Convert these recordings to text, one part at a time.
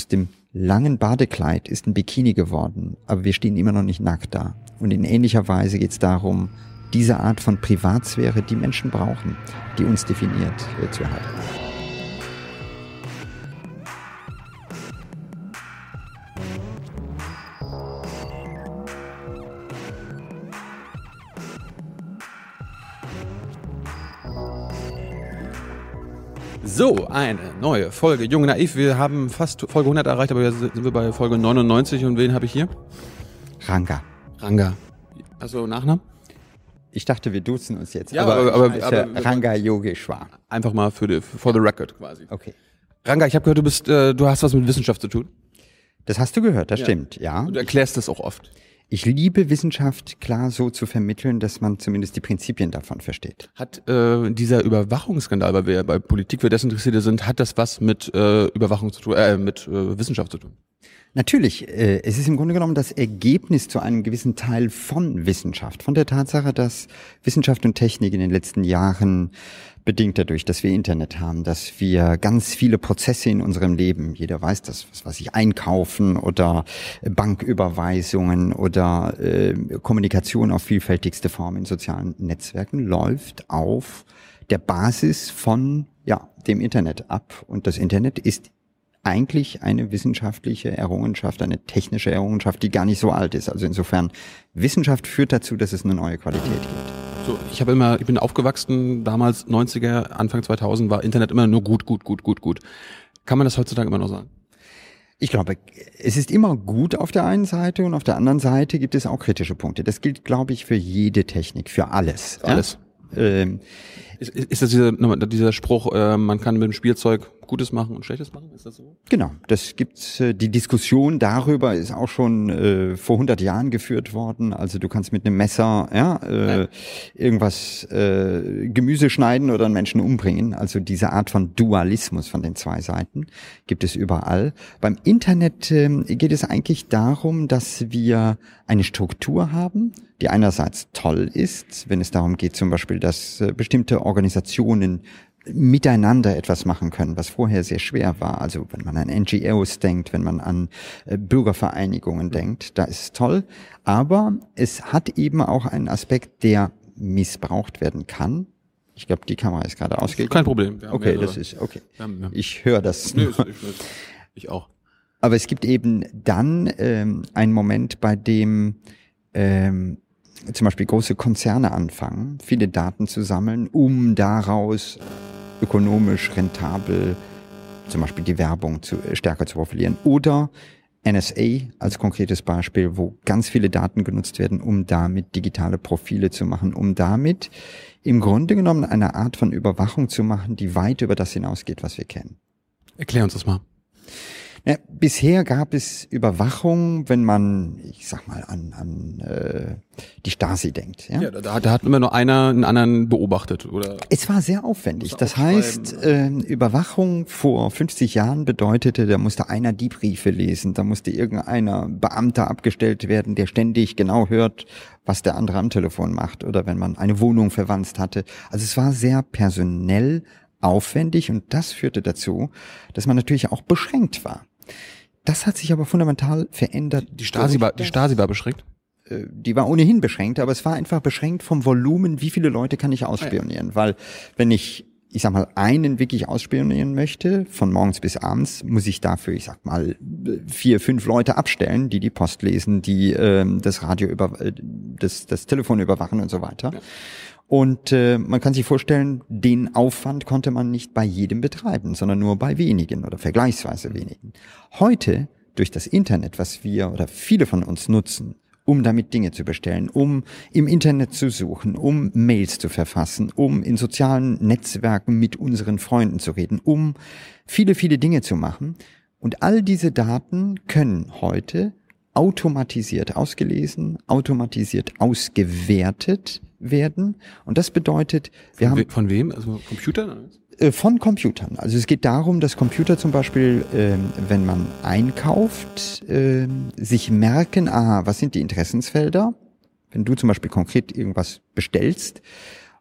Aus dem langen Badekleid ist ein Bikini geworden, aber wir stehen immer noch nicht nackt da. Und in ähnlicher Weise geht es darum, diese Art von Privatsphäre, die Menschen brauchen, die uns definiert, äh, zu erhalten. So, eine neue Folge Jung Naiv. Wir haben fast Folge 100 erreicht, aber jetzt sind wir bei Folge 99 und wen habe ich hier? Ranga. Ranga. Du Nachnamen? Ich dachte, wir duzen uns jetzt. Ja, aber- aber- aber- heiße Ranga Yogeshwar. Einfach mal für die, for the record quasi. Okay. Ranga, ich habe gehört, du bist, äh, du hast was mit Wissenschaft zu tun. Das hast du gehört, das Ja. stimmt, ja. Und du erklärst das auch oft. Ich liebe Wissenschaft klar so zu vermitteln, dass man zumindest die Prinzipien davon versteht. Hat äh, dieser Überwachungsskandal, weil wir ja bei Politik für Desinteressierte sind, hat das was mit äh, Überwachung zu tun, äh, mit äh, Wissenschaft zu tun? Natürlich, äh, es ist im Grunde genommen das Ergebnis zu einem gewissen Teil von Wissenschaft, von der Tatsache, dass Wissenschaft und Technik in den letzten Jahren bedingt dadurch, dass wir Internet haben, dass wir ganz viele Prozesse in unserem Leben, jeder weiß das, was weiß ich, einkaufen oder Banküberweisungen oder äh, Kommunikation auf vielfältigste Formen in sozialen Netzwerken läuft auf der Basis von ja, dem Internet ab und das Internet ist eigentlich eine wissenschaftliche Errungenschaft, eine technische Errungenschaft, die gar nicht so alt ist. Also insofern, Wissenschaft führt dazu, dass es eine neue Qualität gibt. So, ich habe immer, ich bin aufgewachsen, damals 90er, Anfang 2000 war Internet immer nur gut, gut, gut, gut, gut. Kann man das heutzutage immer noch sagen? Ich glaube, es ist immer gut auf der einen Seite und auf der anderen Seite gibt es auch kritische Punkte. Das gilt, glaube ich, für jede Technik, für alles. ja? Alles. Ähm, Ist, ist das dieser, dieser Spruch, äh, man kann mit dem Spielzeug Gutes machen und Schlechtes machen? Ist das so? Genau, das gibt's. Äh, die Diskussion darüber ist auch schon äh, vor 100 Jahren geführt worden. Also du kannst mit einem Messer ja, äh, irgendwas äh, Gemüse schneiden oder einen Menschen umbringen. Also diese Art von Dualismus von den zwei Seiten gibt es überall. Beim Internet ähm, geht es eigentlich darum, dass wir eine Struktur haben, die einerseits toll ist, wenn es darum geht, zum Beispiel, dass äh, bestimmte Organisationen miteinander etwas machen können, was vorher sehr schwer war. Also wenn man an NGOs denkt, wenn man an äh, Bürgervereinigungen denkt, da ist es toll. Aber es hat eben auch einen Aspekt, der missbraucht werden kann. Ich glaube, die Kamera ist gerade ausgegangen. Kein Problem. Okay, mehrere. das ist okay. Haben- Ich höre das. Nö, ich, ich auch. Aber es gibt eben dann ähm, einen Moment, bei dem ähm, zum Beispiel große Konzerne anfangen, viele Daten zu sammeln, um daraus ökonomisch rentabel zum Beispiel die Werbung zu, äh, stärker zu profilieren. Oder NSA als konkretes Beispiel, wo ganz viele Daten genutzt werden, um damit digitale Profile zu machen, um damit im Grunde genommen eine Art von Überwachung zu machen, die weit über das hinausgeht, was wir kennen. Erklär uns das mal. Ja, bisher gab es Überwachung, wenn man, ich sag mal, an, an äh, die Stasi denkt. Ja? Ja, da, da hat immer nur einer einen anderen beobachtet, oder? Es war sehr aufwendig. Das heißt, äh, Überwachung vor 50 Jahren bedeutete, da musste einer die Briefe lesen, da musste irgendeiner Beamter abgestellt werden, der ständig genau hört, was der andere am Telefon macht oder wenn man eine Wohnung verwandt hatte. Also es war sehr personell aufwendig und das führte dazu, dass man natürlich auch beschränkt war. Das hat sich aber fundamental verändert. Die Stasi war, die Stasi war beschränkt. äh, die war ohnehin beschränkt, aber es war einfach beschränkt vom Volumen, wie viele Leute kann ich ausspionieren. Weil wenn ich, ich sag mal, einen wirklich ausspionieren möchte, von morgens bis abends, muss ich dafür, ich sag mal, vier, fünf Leute abstellen, die die Post lesen, die ähm, das Radio über, äh, das, das Telefon überwachen und so weiter. Und äh, man kann sich vorstellen, den Aufwand konnte man nicht bei jedem betreiben, sondern nur bei wenigen oder vergleichsweise wenigen. Heute, durch das Internet, was wir oder viele von uns nutzen, um damit Dinge zu bestellen, um im Internet zu suchen, um Mails zu verfassen, um in sozialen Netzwerken mit unseren Freunden zu reden, um viele, viele Dinge zu machen. Und all diese Daten können heute automatisiert ausgelesen, automatisiert ausgewertet werden. Und das bedeutet, wir Von, haben we, von wem? Also Computer? äh, von Computern. Also es geht darum, dass Computer zum Beispiel, ähm, wenn man einkauft, ähm, sich merken, aha, was sind die Interessensfelder? Wenn du zum Beispiel konkret irgendwas bestellst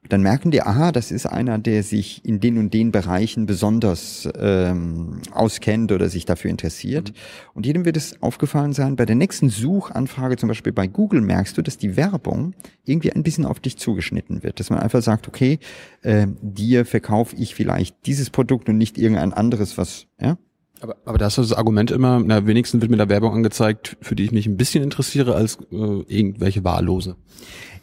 Dann merken die, aha, das ist einer, der sich in den und den Bereichen besonders ähm, auskennt oder sich dafür interessiert. Mhm. Und jedem wird es aufgefallen sein, bei der nächsten Suchanfrage, zum Beispiel bei Google, merkst du, dass die Werbung irgendwie ein bisschen auf dich zugeschnitten wird. Dass man einfach sagt, okay, äh, dir verkaufe ich vielleicht dieses Produkt und nicht irgendein anderes, was, ja, aber, aber da ist das Argument immer, na, wenigstens wird mir da Werbung angezeigt, für die ich mich ein bisschen interessiere, als äh, irgendwelche wahllose.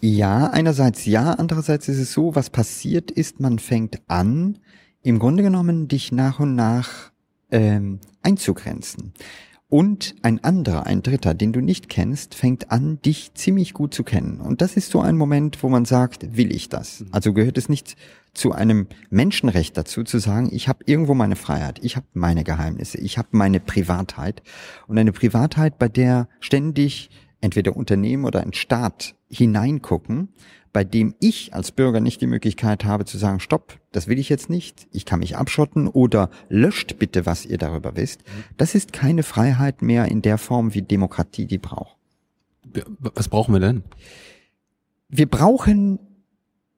Ja, einerseits ja, andererseits ist es so, was passiert ist, man fängt an, im Grunde genommen dich nach und nach ähm, einzugrenzen. Und ein anderer, ein dritter, den du nicht kennst, fängt an, dich ziemlich gut zu kennen. Und das ist so ein Moment, wo man sagt, will ich das? Mhm. Also gehört es nicht zu einem Menschenrecht dazu, zu sagen, ich habe irgendwo meine Freiheit, ich habe meine Geheimnisse, ich habe meine Privatheit. Und eine Privatheit, bei der ständig entweder Unternehmen oder ein Staat hineingucken, bei dem ich als Bürger nicht die Möglichkeit habe zu sagen, stopp, das will ich jetzt nicht, ich kann mich abschotten oder löscht bitte, was ihr darüber wisst. Das ist keine Freiheit mehr in der Form, wie Demokratie die braucht. Was brauchen wir denn? Wir brauchen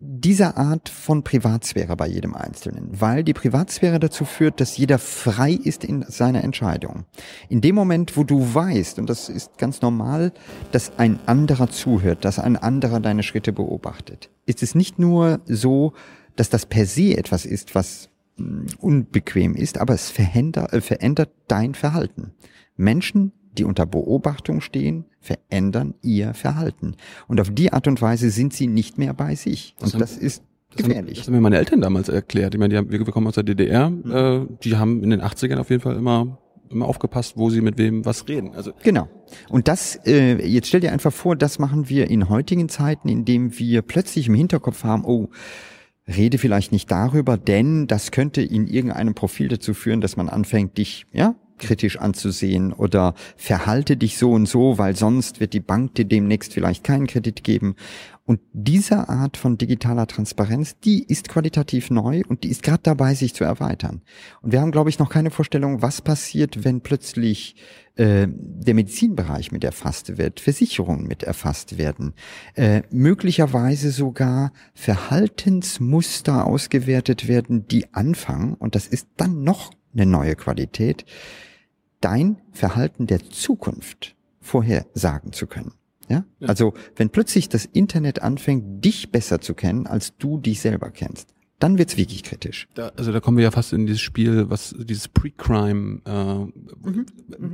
dieser Art von Privatsphäre bei jedem Einzelnen, weil die Privatsphäre dazu führt, dass jeder frei ist in seiner Entscheidung. In dem Moment, wo du weißt, und das ist ganz normal, dass ein anderer zuhört, dass ein anderer deine Schritte beobachtet, ist es nicht nur so, dass das per se etwas ist, was hm, unbequem ist, aber es verändert, äh, verändert dein Verhalten. Menschen die unter Beobachtung stehen, verändern ihr Verhalten. Und auf die Art und Weise sind sie nicht mehr bei sich. Und das, das ist gefährlich. Das haben mir meine Eltern damals erklärt. Ich meine, die haben, wir kommen aus der DDR, mhm. äh, die haben in den 80ern auf jeden Fall immer immer aufgepasst, wo sie mit wem was reden. Also genau. Und das, äh, jetzt stell dir einfach vor, das machen wir in heutigen Zeiten, indem wir plötzlich im Hinterkopf haben, oh, rede vielleicht nicht darüber, denn das könnte in irgendeinem Profil dazu führen, dass man anfängt, dich, ja, kritisch anzusehen oder verhalte dich so und so, weil sonst wird die Bank dir demnächst vielleicht keinen Kredit geben. Und diese Art von digitaler Transparenz, die ist qualitativ neu und die ist gerade dabei, sich zu erweitern. Und wir haben, glaube ich, noch keine Vorstellung, was passiert, wenn plötzlich äh, der Medizinbereich mit erfasst wird, Versicherungen mit erfasst werden, äh, möglicherweise sogar Verhaltensmuster ausgewertet werden, die anfangen, und das ist dann noch eine neue Qualität, dein Verhalten der Zukunft vorhersagen zu können. Ja? ja? Also, wenn plötzlich das Internet anfängt, dich besser zu kennen, als du dich selber kennst, dann wird's wirklich kritisch. Da, also da kommen wir ja fast in dieses Spiel, was dieses Pre-Crime, äh, mhm,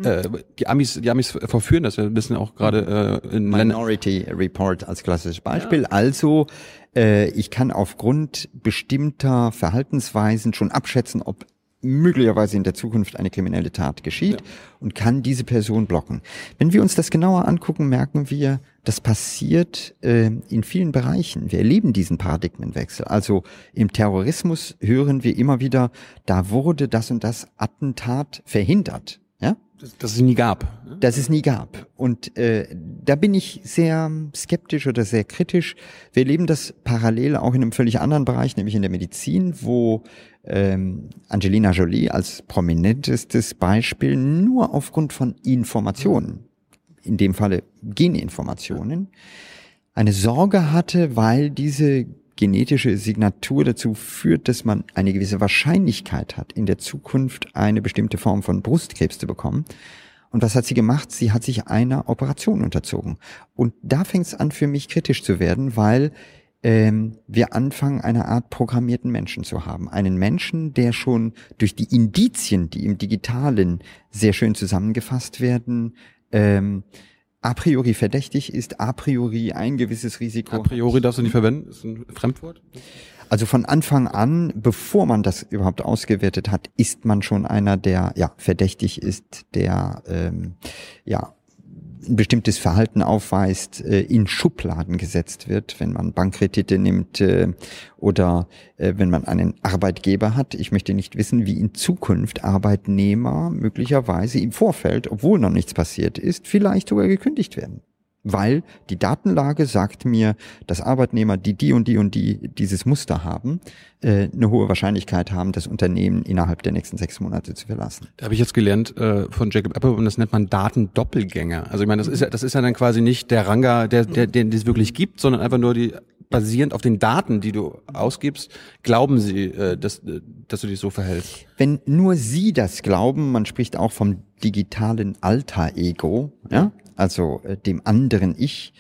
äh, die Amis, die Amis verführen das. Wir wissen auch gerade äh, in Minority Ländern Report als klassisches Beispiel. Ja. Also äh, ich kann aufgrund bestimmter Verhaltensweisen schon abschätzen, ob möglicherweise in der Zukunft eine kriminelle Tat geschieht ja. und kann diese Person blocken. Wenn wir uns das genauer angucken, merken wir, das passiert äh, in vielen Bereichen. Wir erleben diesen Paradigmenwechsel. Also im Terrorismus hören wir immer wieder, da wurde das und das Attentat verhindert. Ja? Dass es nie gab. Dass es nie gab. Und äh, da bin ich sehr skeptisch oder sehr kritisch. Wir erleben das parallel auch in einem völlig anderen Bereich, nämlich in der Medizin, wo ähm, Angelina Jolie als prominentestes Beispiel nur aufgrund von Informationen, in dem Falle Geninformationen, eine Sorge hatte, weil diese genetische Signatur dazu führt, dass man eine gewisse Wahrscheinlichkeit hat, in der Zukunft eine bestimmte Form von Brustkrebs zu bekommen. Und was hat sie gemacht? Sie hat sich einer Operation unterzogen. Und da fängt es an, für mich kritisch zu werden, weil ähm, wir anfangen, eine Art programmierten Menschen zu haben. Einen Menschen, der schon durch die Indizien, die im Digitalen sehr schön zusammengefasst werden, ähm, a priori verdächtig ist, a priori ein gewisses Risiko. A priori darfst du nicht verwenden, ist ein Fremdwort. Also von Anfang an, bevor man das überhaupt ausgewertet hat, ist man schon einer, der ja verdächtig ist, der ähm, ja ein bestimmtes Verhalten aufweist, äh, in Schubladen gesetzt wird, wenn man Bankkredite nimmt äh, oder äh, wenn man einen Arbeitgeber hat. Ich möchte nicht wissen, wie in Zukunft Arbeitnehmer möglicherweise im Vorfeld, obwohl noch nichts passiert ist, vielleicht sogar gekündigt werden weil die Datenlage sagt mir, dass Arbeitnehmer, die die und die und die dieses Muster haben, äh, eine hohe Wahrscheinlichkeit haben, das Unternehmen innerhalb der nächsten sechs Monate zu verlassen. Da habe ich jetzt gelernt äh, von Jacob Apple und das nennt man Datendoppelgänger. Also ich meine, das ist ja, das ist ja dann quasi nicht der Ranga, der, der, den es wirklich gibt, sondern einfach nur die basierend auf den Daten, die du ausgibst, glauben sie, äh, dass, äh, dass du dich so verhältst. Wenn nur sie das glauben, man spricht auch vom digitalen Alter-Ego, ja, also äh, dem anderen Ich,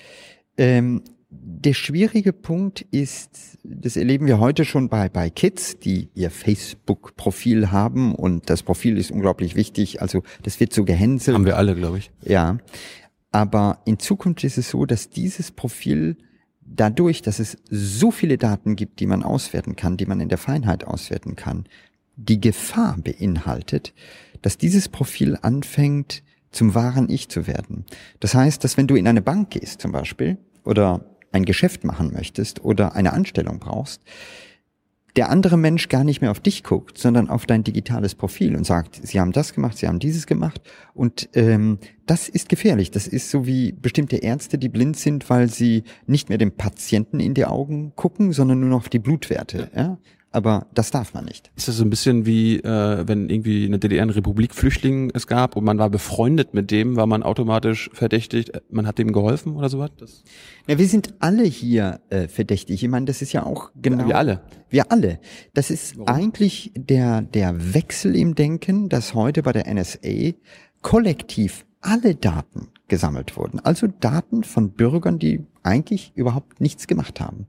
ähm, der schwierige Punkt ist, das erleben wir heute schon bei, bei Kids, die ihr Facebook-Profil haben und das Profil ist unglaublich wichtig. Also das wird so gehänselt. Haben wir alle, glaube ich. Ja. Aber in Zukunft ist es so, dass dieses Profil dadurch, dass es so viele Daten gibt, die man auswerten kann, die man in der Feinheit auswerten kann, die Gefahr beinhaltet, dass dieses Profil anfängt, zum wahren Ich zu werden. Das heißt, dass wenn du in eine Bank gehst zum Beispiel oder ein Geschäft machen möchtest oder eine Anstellung brauchst, der andere Mensch gar nicht mehr auf dich guckt, sondern auf dein digitales Profil und sagt, sie haben das gemacht, sie haben dieses gemacht. Und ähm, das ist gefährlich. Das ist so wie bestimmte Ärzte, die blind sind, weil sie nicht mehr dem Patienten in die Augen gucken, sondern nur noch auf die Blutwerte. Ja? Aber das darf man nicht. Ist das so ein bisschen wie, äh, wenn irgendwie eine DDR eine Republik Flüchtling es gab und man war befreundet mit dem, war man automatisch verdächtigt, man hat dem geholfen oder sowas? Das ja, wir sind alle hier äh, verdächtig. Ich meine, das ist ja auch genau. Wir alle. Wir alle. Das ist Warum? eigentlich der, der Wechsel im Denken, dass heute bei der NSA kollektiv alle Daten gesammelt wurden. Also Daten von Bürgern, die eigentlich überhaupt nichts gemacht haben.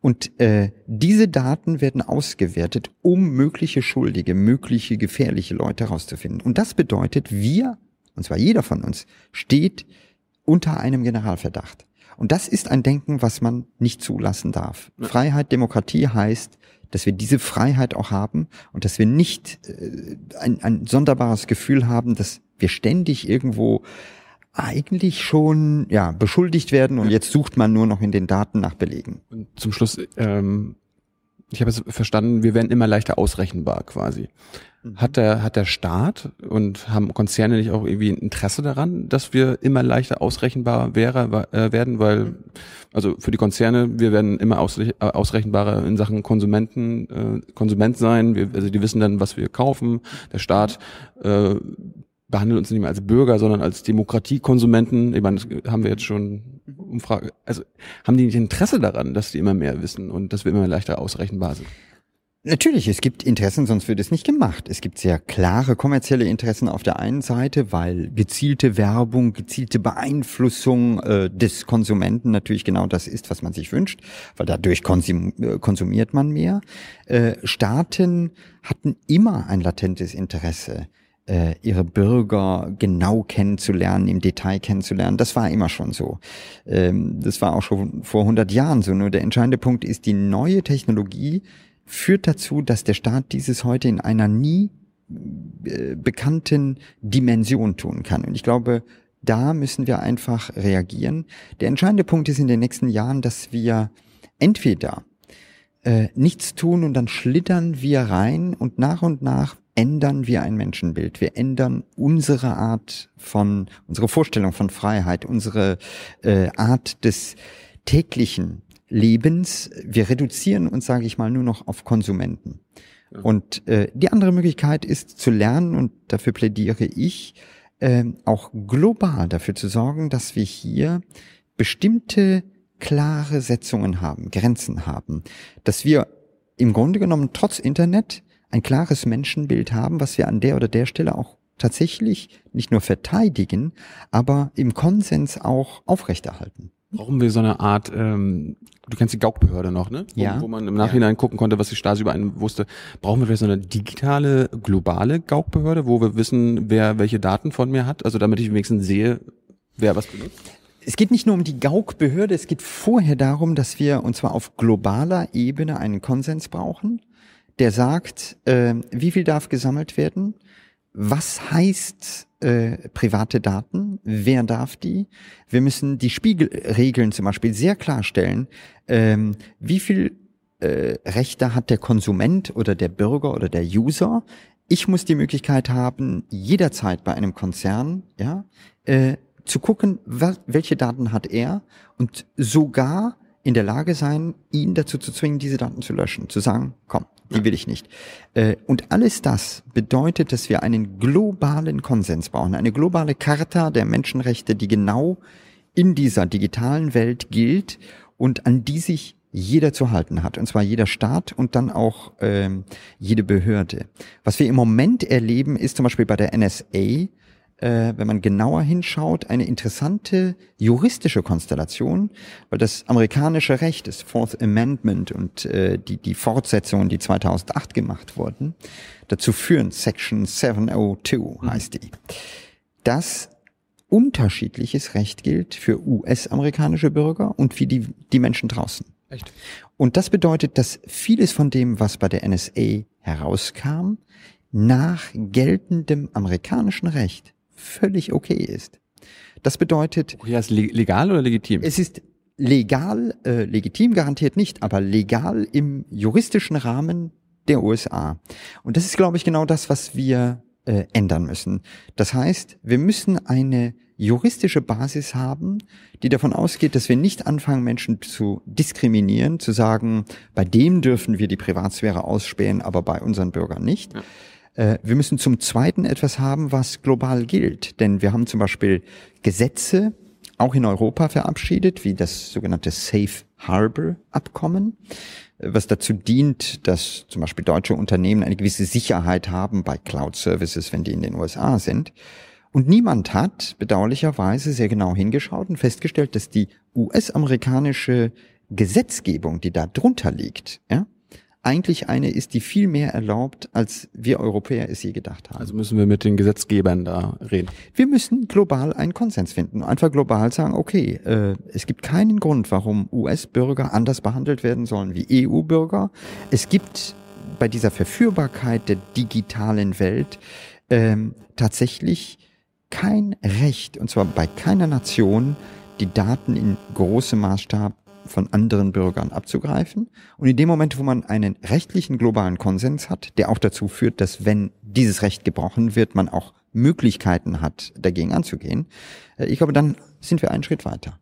Und äh, diese Daten werden ausgewertet, um mögliche Schuldige, mögliche gefährliche Leute herauszufinden. Und das bedeutet, wir, und zwar jeder von uns, steht unter einem Generalverdacht. Und das ist ein Denken, was man nicht zulassen darf. Ja. Freiheit, Demokratie heißt, dass wir diese Freiheit auch haben und dass wir nicht äh, ein, ein sonderbares Gefühl haben, dass wir ständig irgendwo eigentlich schon ja beschuldigt werden und jetzt sucht man nur noch in den Daten nach Belegen. Und zum Schluss, ähm, ich habe es verstanden, wir werden immer leichter ausrechenbar quasi. Mhm. Hat der, hat der Staat und haben Konzerne nicht auch irgendwie ein Interesse daran, dass wir immer leichter ausrechenbar wäre, äh, werden, weil, also für die Konzerne, wir werden immer äh, ausrechenbarer in Sachen Konsumenten, äh, Konsument sein, wir, also die wissen dann, was wir kaufen, der Staat äh, behandelt uns nicht mehr als Bürger, sondern als Demokratiekonsumenten. Ich meine, das haben wir jetzt schon Umfrage. Also haben die nicht Interesse daran, dass die immer mehr wissen und dass wir immer leichter ausrechenbar sind? Natürlich, es gibt Interessen, sonst wird es nicht gemacht. Es gibt sehr klare kommerzielle Interessen auf der einen Seite, weil gezielte Werbung, gezielte Beeinflussung äh, des Konsumenten natürlich genau das ist, was man sich wünscht, weil dadurch konsum äh, konsumiert man mehr. Äh, Staaten hatten immer ein latentes Interesse äh, ihre Bürger genau kennenzulernen, im Detail kennenzulernen. Das war immer schon so. Ähm, das war auch schon vor 100 Jahren so. Nur der entscheidende Punkt ist, die neue Technologie führt dazu, dass der Staat dieses heute in einer nie äh, bekannten Dimension tun kann. Und ich glaube, da müssen wir einfach reagieren. Der entscheidende Punkt ist in den nächsten Jahren, dass wir entweder äh, nichts tun und dann schlittern wir rein und nach und nach ändern wir ein Menschenbild. Wir ändern unsere Art von, unsere Vorstellung von Freiheit, unsere äh, Art des täglichen Lebens. Wir reduzieren uns, sage ich mal, nur noch auf Konsumenten. Ja. Und äh, die andere Möglichkeit ist zu lernen, und dafür plädiere ich, äh, auch global dafür zu sorgen, dass wir hier bestimmte klare Setzungen haben, Grenzen haben, dass wir im Grunde genommen trotz Internet ein klares Menschenbild haben, was wir an der oder der Stelle auch tatsächlich nicht nur verteidigen, aber im Konsens auch aufrechterhalten. Brauchen wir so eine Art, ähm, du kennst die Gaukbehörde noch, ne? Wo, ja. Wo man im Nachhinein ja. gucken konnte, was die Stasi über einen wusste. Brauchen wir vielleicht so eine digitale, globale Gaukbehörde, wo wir wissen, wer welche Daten von mir hat? Also damit ich wenigstens sehe, wer was benutzt? Es geht nicht nur um die Gauk-Behörde, es geht vorher darum, dass wir, und zwar auf globaler Ebene, einen Konsens brauchen der sagt, äh, wie viel darf gesammelt werden, was heißt äh, private Daten, wer darf die. Wir müssen die Spiegelregeln zum Beispiel sehr klarstellen, ähm, wie viel äh, Rechte hat der Konsument oder der Bürger oder der User. Ich muss die Möglichkeit haben, jederzeit bei einem Konzern, ja, äh, zu gucken, welche Daten hat er und sogar in der Lage sein, ihn dazu zu zwingen, diese Daten zu löschen, zu sagen, komm, die will ich nicht. Äh, und alles das bedeutet, dass wir einen globalen Konsens brauchen, eine globale Charta der Menschenrechte, die genau in dieser digitalen Welt gilt und an die sich jeder zu halten hat, und zwar jeder Staat und dann auch ähm, jede Behörde. Was wir im Moment erleben, ist zum Beispiel bei der NSA, äh, wenn man genauer hinschaut, eine interessante juristische Konstellation, weil das amerikanische Recht, das Fourth Amendment und äh, die, die Fortsetzungen, die 2008 gemacht wurden, dazu führen, Section 702 mhm. heißt die, dass unterschiedliches Recht gilt für US-amerikanische Bürger und für die, die Menschen draußen. Echt? Und das bedeutet, dass vieles von dem, was bei der NSA herauskam, nach geltendem amerikanischen Recht völlig okay ist. Das bedeutet. Okay, ist legal oder legitim? Es ist legal, äh, legitim garantiert nicht, aber legal im juristischen Rahmen der USA. Und das ist, glaube ich, genau das, was wir äh, ändern müssen. Das heißt, wir müssen eine juristische Basis haben, die davon ausgeht, dass wir nicht anfangen, Menschen zu diskriminieren, zu sagen, bei dem dürfen wir die Privatsphäre ausspähen, aber bei unseren Bürgern nicht. Ja. Äh, wir müssen zum Zweiten etwas haben, was global gilt. Denn wir haben zum Beispiel Gesetze, auch in Europa verabschiedet, wie das sogenannte Safe Harbor Abkommen, äh, was dazu dient, dass zum Beispiel deutsche Unternehmen eine gewisse Sicherheit haben bei Cloud Services, wenn die in den USA sind. Und niemand hat bedauerlicherweise sehr genau hingeschaut und festgestellt, dass die US-amerikanische Gesetzgebung, die da drunter liegt, ja, eigentlich eine ist, die viel mehr erlaubt, als wir Europäer es je gedacht haben. Also müssen wir mit den Gesetzgebern da reden. Wir müssen global einen Konsens finden. Einfach global sagen, okay, äh, es gibt keinen Grund, warum US-Bürger anders behandelt werden sollen wie EU-Bürger. Es gibt bei dieser Verführbarkeit der digitalen Welt ähm, tatsächlich kein Recht, und zwar bei keiner Nation, die Daten in großem Maßstab von anderen Bürgern abzugreifen. Und in dem Moment, wo man einen rechtlichen globalen Konsens hat, der auch dazu führt, dass wenn dieses Recht gebrochen wird, man auch Möglichkeiten hat, dagegen anzugehen, äh, ich glaube, dann sind wir einen Schritt weiter.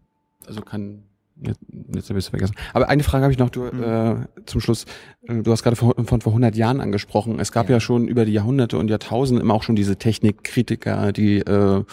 Also kann Jetzt, jetzt habe ich es vergessen. Aber eine Frage habe ich noch du, mhm. äh, zum Schluss. Äh, du hast gerade von, von vor 100 Jahren angesprochen. Es gab ja. ja schon über die Jahrhunderte und Jahrtausende immer auch schon diese Technikkritiker, die äh,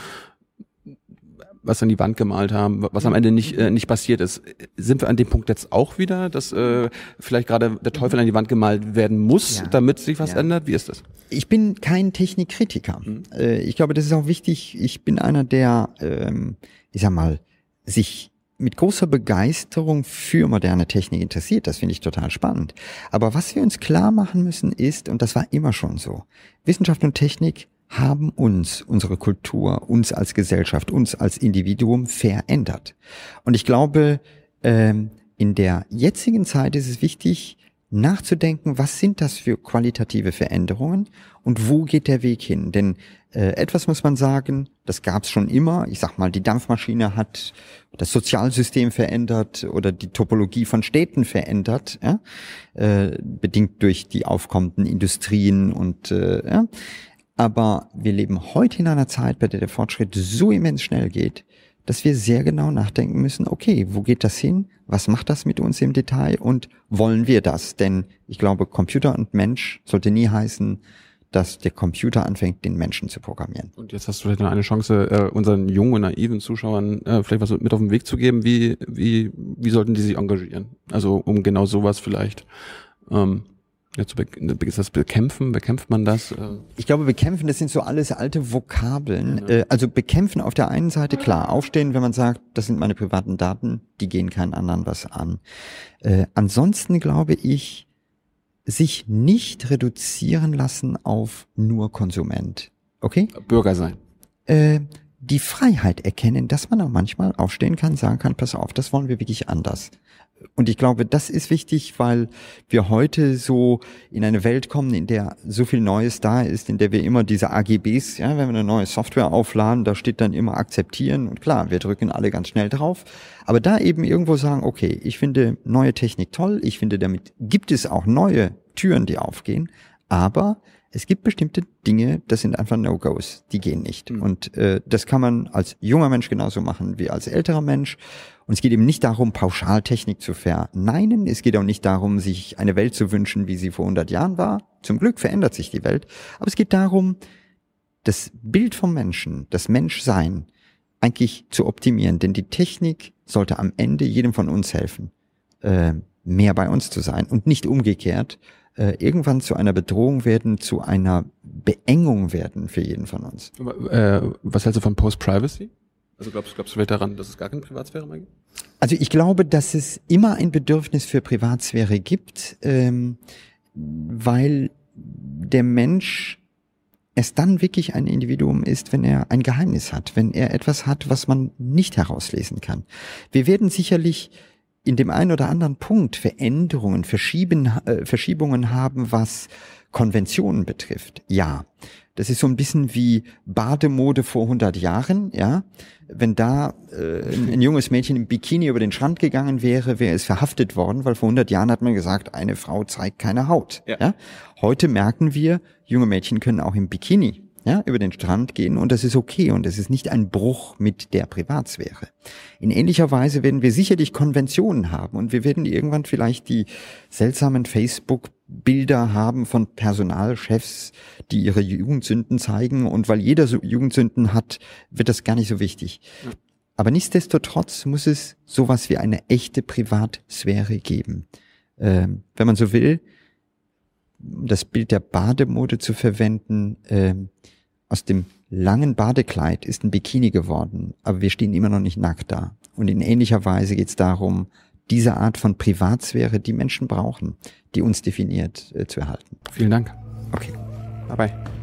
was an die Wand gemalt haben, was am Ende nicht äh, nicht passiert ist. Sind wir an dem Punkt jetzt auch wieder, dass äh, vielleicht gerade der Teufel an die Wand gemalt werden muss, ja. damit sich was ja. ändert? Wie ist das? Ich bin kein Technikkritiker. Mhm. Äh, ich glaube, das ist auch wichtig. Ich bin einer, der, ähm, ich sag mal, sich mit großer Begeisterung für moderne Technik interessiert. Das finde ich total spannend. Aber was wir uns klar machen müssen ist, und das war immer schon so, Wissenschaft und Technik haben uns, unsere Kultur, uns als Gesellschaft, uns als Individuum verändert. Und ich glaube, ähm, in der jetzigen Zeit ist es wichtig, nachzudenken, was sind das für qualitative Veränderungen und wo geht der Weg hin? Denn äh, etwas muss man sagen, das gab es schon immer. Ich sag mal, die Dampfmaschine hat das Sozialsystem verändert oder die Topologie von Städten verändert, ja? äh, bedingt durch die aufkommenden Industrien und äh, ja? Aber wir leben heute in einer Zeit, bei der der Fortschritt so immens schnell geht, dass wir sehr genau nachdenken müssen, okay, wo geht das hin? Was macht das mit uns im Detail? Und wollen wir das? Denn ich glaube, Computer und Mensch sollte nie heißen, dass der Computer anfängt, den Menschen zu programmieren. Und jetzt hast du vielleicht noch eine Chance, äh, unseren jungen naiven Zuschauern äh, vielleicht was mit auf den Weg zu geben. Wie, wie, wie sollten die sich engagieren? Also um genau sowas vielleicht ähm, ja, zu ist das bekämpfen? Bekämpft man das? Äh? Ich glaube, bekämpfen, das sind so alles alte Vokabeln. Ja. Äh, also bekämpfen auf der einen Seite, klar, aufstehen, wenn man sagt, das sind meine privaten Daten, die gehen keinen anderen was an. Äh, ansonsten glaube ich, sich nicht reduzieren lassen auf nur Konsument. Okay? Bürger sein. Äh, die Freiheit erkennen, dass man auch manchmal aufstehen kann, sagen kann, pass auf, das wollen wir wirklich anders. Und ich glaube, das ist wichtig, weil wir heute so in eine Welt kommen, in der so viel Neues da ist, in der wir immer diese AGBs, ja, wenn wir eine neue Software aufladen, da steht dann immer akzeptieren und klar, wir drücken alle ganz schnell drauf. Aber da eben irgendwo sagen, okay, ich finde neue Technik toll, ich finde damit gibt es auch neue Türen, die aufgehen, aber es gibt bestimmte Dinge, das sind einfach No-Gos, die gehen nicht. Mhm. Und äh, das kann man als junger Mensch genauso machen wie als älterer Mensch. Und es geht eben nicht darum, Pauschaltechnik zu verneinen. Es geht auch nicht darum, sich eine Welt zu wünschen, wie sie vor 100 Jahren war. Zum Glück verändert sich die Welt. Aber es geht darum, das Bild vom Menschen, das Menschsein eigentlich zu optimieren. Denn die Technik sollte am Ende jedem von uns helfen. Äh, mehr bei uns zu sein und nicht umgekehrt, äh, irgendwann zu einer Bedrohung werden, zu einer Beengung werden für jeden von uns. Äh, was hältst du von Post-Privacy? Also glaubst, glaubst du vielleicht daran, dass es gar keine Privatsphäre mehr gibt? Also ich glaube, dass es immer ein Bedürfnis für Privatsphäre gibt, ähm, weil der Mensch es dann wirklich ein Individuum ist, wenn er ein Geheimnis hat, wenn er etwas hat, was man nicht herauslesen kann. Wir werden sicherlich in dem einen oder anderen Punkt Veränderungen, Verschieben, äh, Verschiebungen haben, was Konventionen betrifft. Ja, das ist so ein bisschen wie Bademode vor 100 Jahren, ja. Wenn da äh, ein, ein, junges Mädchen im Bikini über den Strand gegangen wäre, wäre es verhaftet worden, weil vor 100 Jahren hat man gesagt, eine Frau zeigt keine Haut. Ja. ja? Heute merken wir, junge Mädchen können auch im Bikini ja, über den Strand gehen und das ist okay und es ist nicht ein Bruch mit der Privatsphäre. In ähnlicher Weise werden wir sicherlich Konventionen haben und wir werden irgendwann vielleicht die seltsamen Facebook-Bilder haben von Personalchefs, die ihre Jugendsünden zeigen und weil jeder so Jugendsünden hat, wird das gar nicht so wichtig. Ja. Aber nichtsdestotrotz muss es sowas wie eine echte Privatsphäre geben. Ähm, wenn man so will, das Bild der Bademode zu verwenden, ähm, aus dem langen Badekleid ist ein Bikini geworden, aber wir stehen immer noch nicht nackt da. Und in ähnlicher Weise geht es darum, diese Art von Privatsphäre, die Menschen brauchen, die uns definiert, äh, zu erhalten. Vielen Dank. Okay. Bye bye.